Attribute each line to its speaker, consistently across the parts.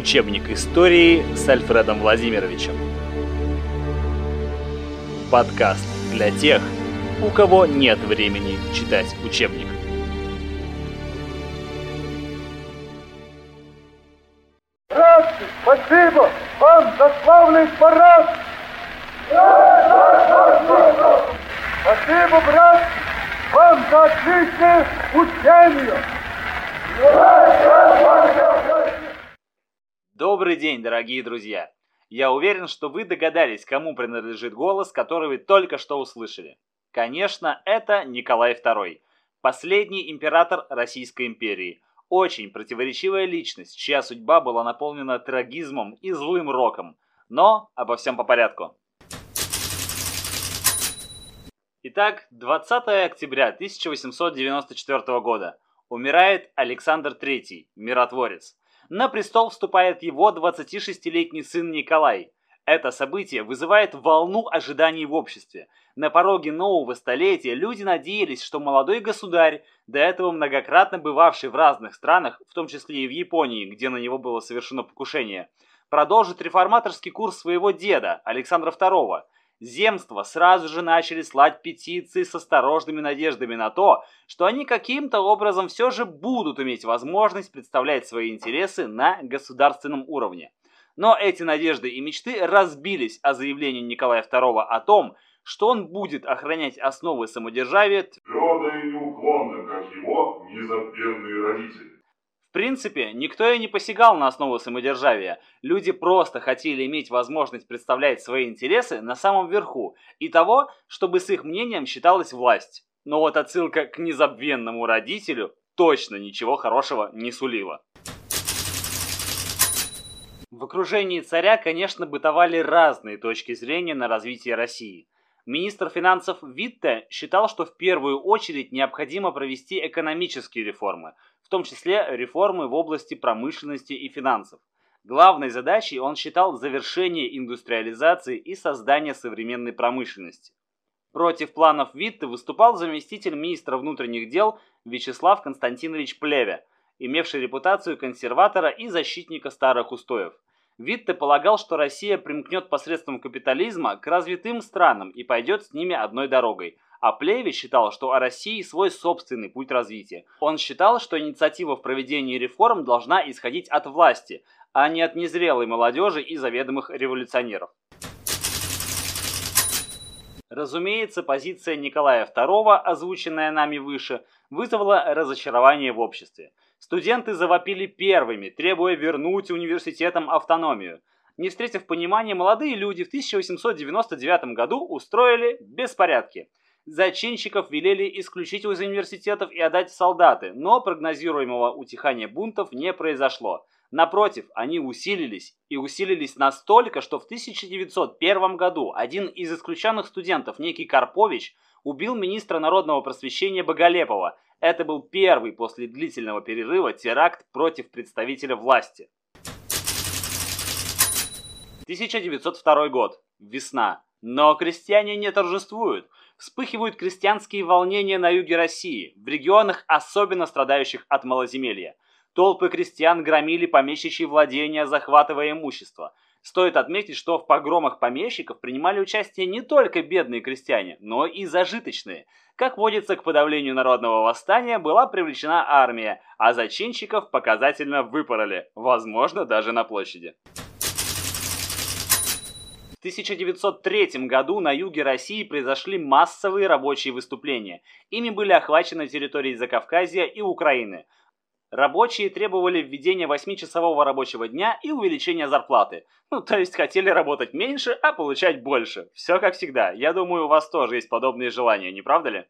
Speaker 1: Учебник истории с Альфредом Владимировичем. Подкаст для тех, у кого нет времени читать учебник.
Speaker 2: Братцы, спасибо вам за славный парад! Спасибо, братцы, вам за отличное учение!
Speaker 1: Добрый день, дорогие друзья! Я уверен, что вы догадались, кому принадлежит голос, который вы только что услышали. Конечно, это Николай II, последний император Российской империи. Очень противоречивая личность, чья судьба была наполнена трагизмом и злым роком. Но обо всем по порядку. Итак, 20 октября 1894 года. Умирает Александр III, миротворец. На престол вступает его 26-летний сын Николай. Это событие вызывает волну ожиданий в обществе. На пороге нового столетия люди надеялись, что молодой государь, до этого многократно бывавший в разных странах, в том числе и в Японии, где на него было совершено покушение, продолжит реформаторский курс своего деда, Александра II, земства сразу же начали слать петиции с осторожными надеждами на то, что они каким-то образом все же будут иметь возможность представлять свои интересы на государственном уровне. Но эти надежды и мечты разбились о заявлении Николая II о том, что он будет охранять основы самодержавия
Speaker 3: твердо и неуклонно, как его незабвенные родители.
Speaker 1: В принципе, никто и не посягал на основу самодержавия. Люди просто хотели иметь возможность представлять свои интересы на самом верху и того, чтобы с их мнением считалась власть. Но вот отсылка к незабвенному родителю точно ничего хорошего не сулила. В окружении царя, конечно, бытовали разные точки зрения на развитие России. Министр финансов Витте считал, что в первую очередь необходимо провести экономические реформы – в том числе реформы в области промышленности и финансов. Главной задачей он считал завершение индустриализации и создание современной промышленности. Против планов Витте выступал заместитель министра внутренних дел Вячеслав Константинович Плеве, имевший репутацию консерватора и защитника старых устоев. Витте полагал, что Россия примкнет посредством капитализма к развитым странам и пойдет с ними одной дорогой – а Плеве считал, что о России свой собственный путь развития. Он считал, что инициатива в проведении реформ должна исходить от власти, а не от незрелой молодежи и заведомых революционеров. Разумеется, позиция Николая II, озвученная нами выше, вызвала разочарование в обществе. Студенты завопили первыми, требуя вернуть университетам автономию. Не встретив понимания, молодые люди в 1899 году устроили беспорядки – Зачинщиков велели исключить из университетов и отдать в солдаты, но прогнозируемого утихания бунтов не произошло. Напротив, они усилились, и усилились настолько, что в 1901 году один из исключенных студентов, некий Карпович, убил министра народного просвещения Боголепова. Это был первый после длительного перерыва теракт против представителя власти. 1902 год. Весна. Но крестьяне не торжествуют вспыхивают крестьянские волнения на юге России, в регионах, особенно страдающих от малоземелья. Толпы крестьян громили помещичьи владения, захватывая имущество. Стоит отметить, что в погромах помещиков принимали участие не только бедные крестьяне, но и зажиточные. Как водится, к подавлению народного восстания была привлечена армия, а зачинщиков показательно выпороли, возможно, даже на площади. В 1903 году на юге России произошли массовые рабочие выступления. Ими были охвачены территории Закавказья и Украины. Рабочие требовали введения 8-часового рабочего дня и увеличения зарплаты. Ну, то есть хотели работать меньше, а получать больше. Все как всегда. Я думаю, у вас тоже есть подобные желания, не правда ли?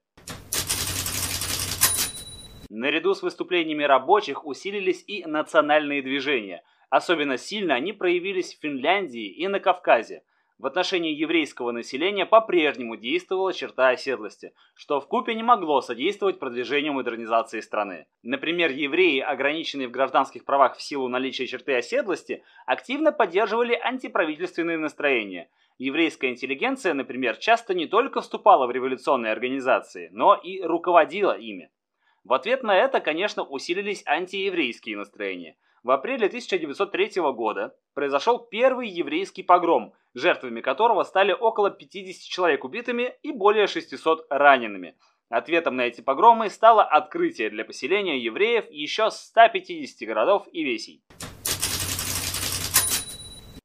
Speaker 1: Наряду с выступлениями рабочих усилились и национальные движения. Особенно сильно они проявились в Финляндии и на Кавказе. В отношении еврейского населения по-прежнему действовала черта оседлости, что в купе не могло содействовать продвижению модернизации страны. Например, евреи, ограниченные в гражданских правах в силу наличия черты оседлости, активно поддерживали антиправительственные настроения. Еврейская интеллигенция, например, часто не только вступала в революционные организации, но и руководила ими. В ответ на это, конечно, усилились антиеврейские настроения – В апреле 1903 года произошел первый еврейский погром, жертвами которого стали около 50 человек убитыми и более 600 ранеными. Ответом на эти погромы стало открытие для поселения евреев еще 150 городов и весей.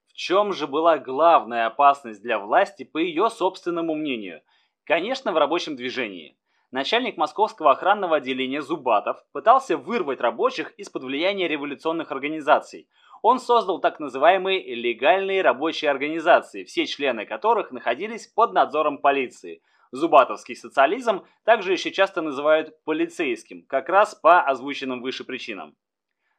Speaker 1: В чем же была главная опасность для власти по ее собственному мнению? Конечно, в рабочем движении начальник московского охранного отделения Зубатов пытался вырвать рабочих из-под влияния революционных организаций. Он создал так называемые легальные рабочие организации, все члены которых находились под надзором полиции. Зубатовский социализм также еще часто называют полицейским, как раз по озвученным выше причинам.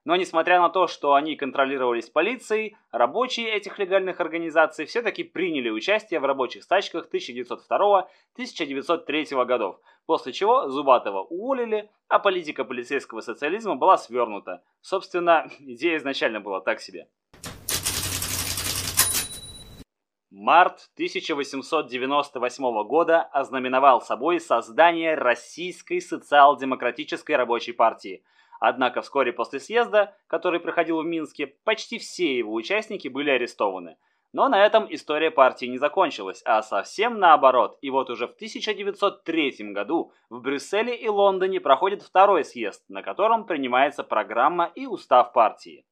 Speaker 1: Но несмотря на то, что они контролировались полицией, рабочие этих легальных организаций все-таки приняли участие в рабочих стачках 1902-1903 годов, после чего Зубатова уволили, а политика полицейского социализма была свернута. Собственно, идея изначально была так себе. Март 1898 года ознаменовал собой создание Российской социал-демократической рабочей партии – Однако вскоре после съезда, который проходил в Минске, почти все его участники были арестованы. Но на этом история партии не закончилась, а совсем наоборот. И вот уже в 1903 году в Брюсселе и Лондоне проходит второй съезд, на котором принимается программа и устав партии.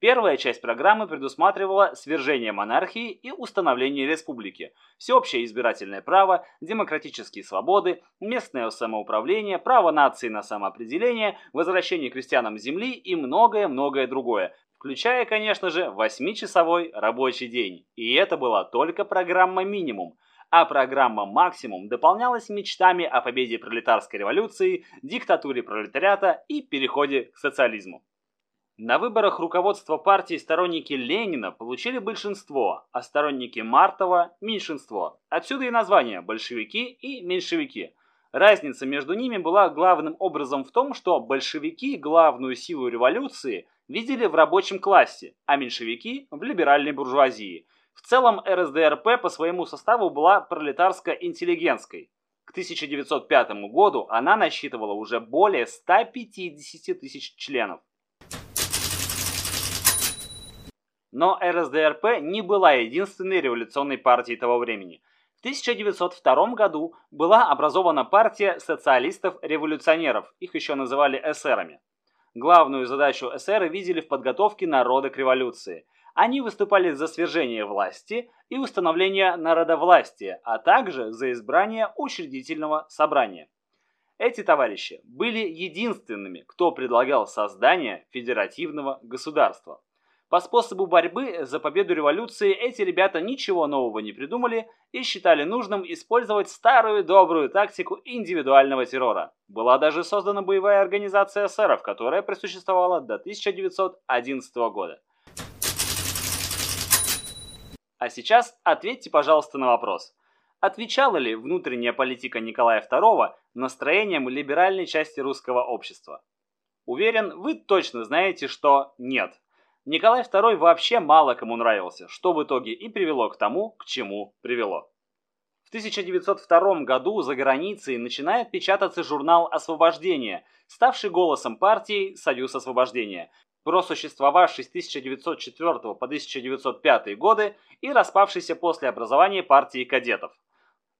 Speaker 1: Первая часть программы предусматривала свержение монархии и установление республики, всеобщее избирательное право, демократические свободы, местное самоуправление, право нации на самоопределение, возвращение крестьянам земли и многое-многое другое, включая, конечно же, восьмичасовой рабочий день. И это была только программа «Минимум», а программа «Максимум» дополнялась мечтами о победе пролетарской революции, диктатуре пролетариата и переходе к социализму. На выборах руководства партии сторонники Ленина получили большинство, а сторонники Мартова – меньшинство. Отсюда и название «большевики» и «меньшевики». Разница между ними была главным образом в том, что большевики главную силу революции видели в рабочем классе, а меньшевики – в либеральной буржуазии. В целом РСДРП по своему составу была пролетарско-интеллигентской. К 1905 году она насчитывала уже более 150 тысяч членов. Но РСДРП не была единственной революционной партией того времени. В 1902 году была образована партия социалистов-революционеров, их еще называли эсерами. Главную задачу эсеры видели в подготовке народа к революции. Они выступали за свержение власти и установление народовластия, а также за избрание учредительного собрания. Эти товарищи были единственными, кто предлагал создание федеративного государства. По способу борьбы за победу революции эти ребята ничего нового не придумали и считали нужным использовать старую добрую тактику индивидуального террора. Была даже создана боевая организация эсеров, которая просуществовала до 1911 года. А сейчас ответьте, пожалуйста, на вопрос. Отвечала ли внутренняя политика Николая II настроениям либеральной части русского общества? Уверен, вы точно знаете, что нет. Николай II вообще мало кому нравился, что в итоге и привело к тому, к чему привело. В 1902 году за границей начинает печататься журнал «Освобождение», ставший голосом партии «Союз освобождения», просуществовавший с 1904 по 1905 годы и распавшийся после образования партии кадетов.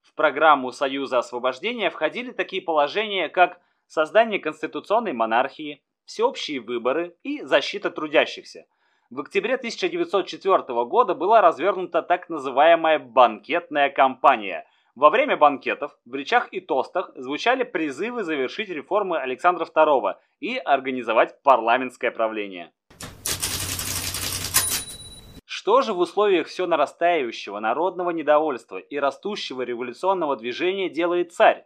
Speaker 1: В программу Союза освобождения входили такие положения, как создание конституционной монархии, всеобщие выборы и защита трудящихся. В октябре 1904 года была развернута так называемая банкетная кампания. Во время банкетов в речах и тостах звучали призывы завершить реформы Александра II и организовать парламентское правление. Что же в условиях все нарастающего народного недовольства и растущего революционного движения делает царь?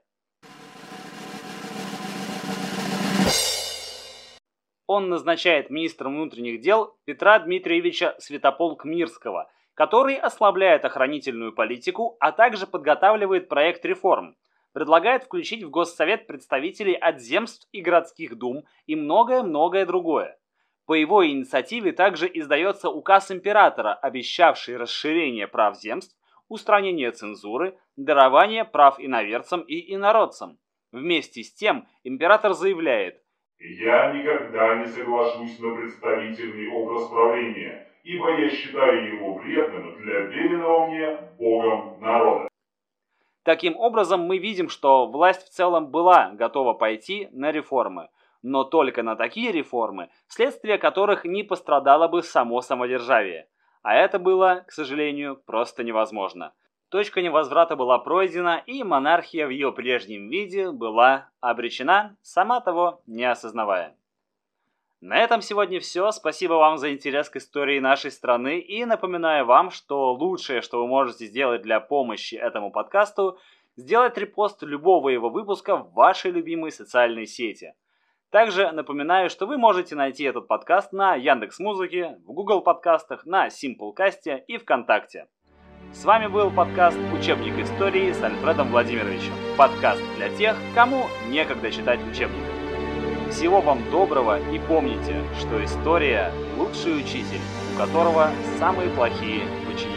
Speaker 1: Он назначает министром внутренних дел Петра Дмитриевича Святополк-Мирского, который ослабляет охранительную политику, а также подготавливает проект реформ, предлагает включить в Госсовет представителей от земств и городских дум и многое-многое другое. По его инициативе также издается указ императора, обещавший расширение прав земств, устранение цензуры, дарование прав иноверцам и инородцам. Вместе с тем император заявляет,
Speaker 3: Я никогда не соглашусь на представительный образ правления, ибо я считаю его вредным для веренного мне Богом народа.
Speaker 1: Таким образом, мы видим, что власть в целом была готова пойти на реформы, но только на такие реформы, вследствие которых не пострадало бы само самодержавие. А это было, к сожалению, просто невозможно. Точка невозврата была пройдена, и монархия в ее прежнем виде была обречена, сама того не осознавая. На этом сегодня все. Спасибо вам за интерес к истории нашей страны и напоминаю вам, что лучшее, что вы можете сделать для помощи этому подкасту, сделать репост любого его выпуска в вашей любимой социальной сети. Также напоминаю, что вы можете найти этот подкаст на Яндекс Музыке, в Google подкастах, на Simplecast и ВКонтакте. С вами был подкаст «Учебник истории» с Альфредом Владимировичем. Подкаст для тех, кому некогда читать учебник. Всего вам доброго и помните, что история – лучший учитель, у которого самые плохие ученики.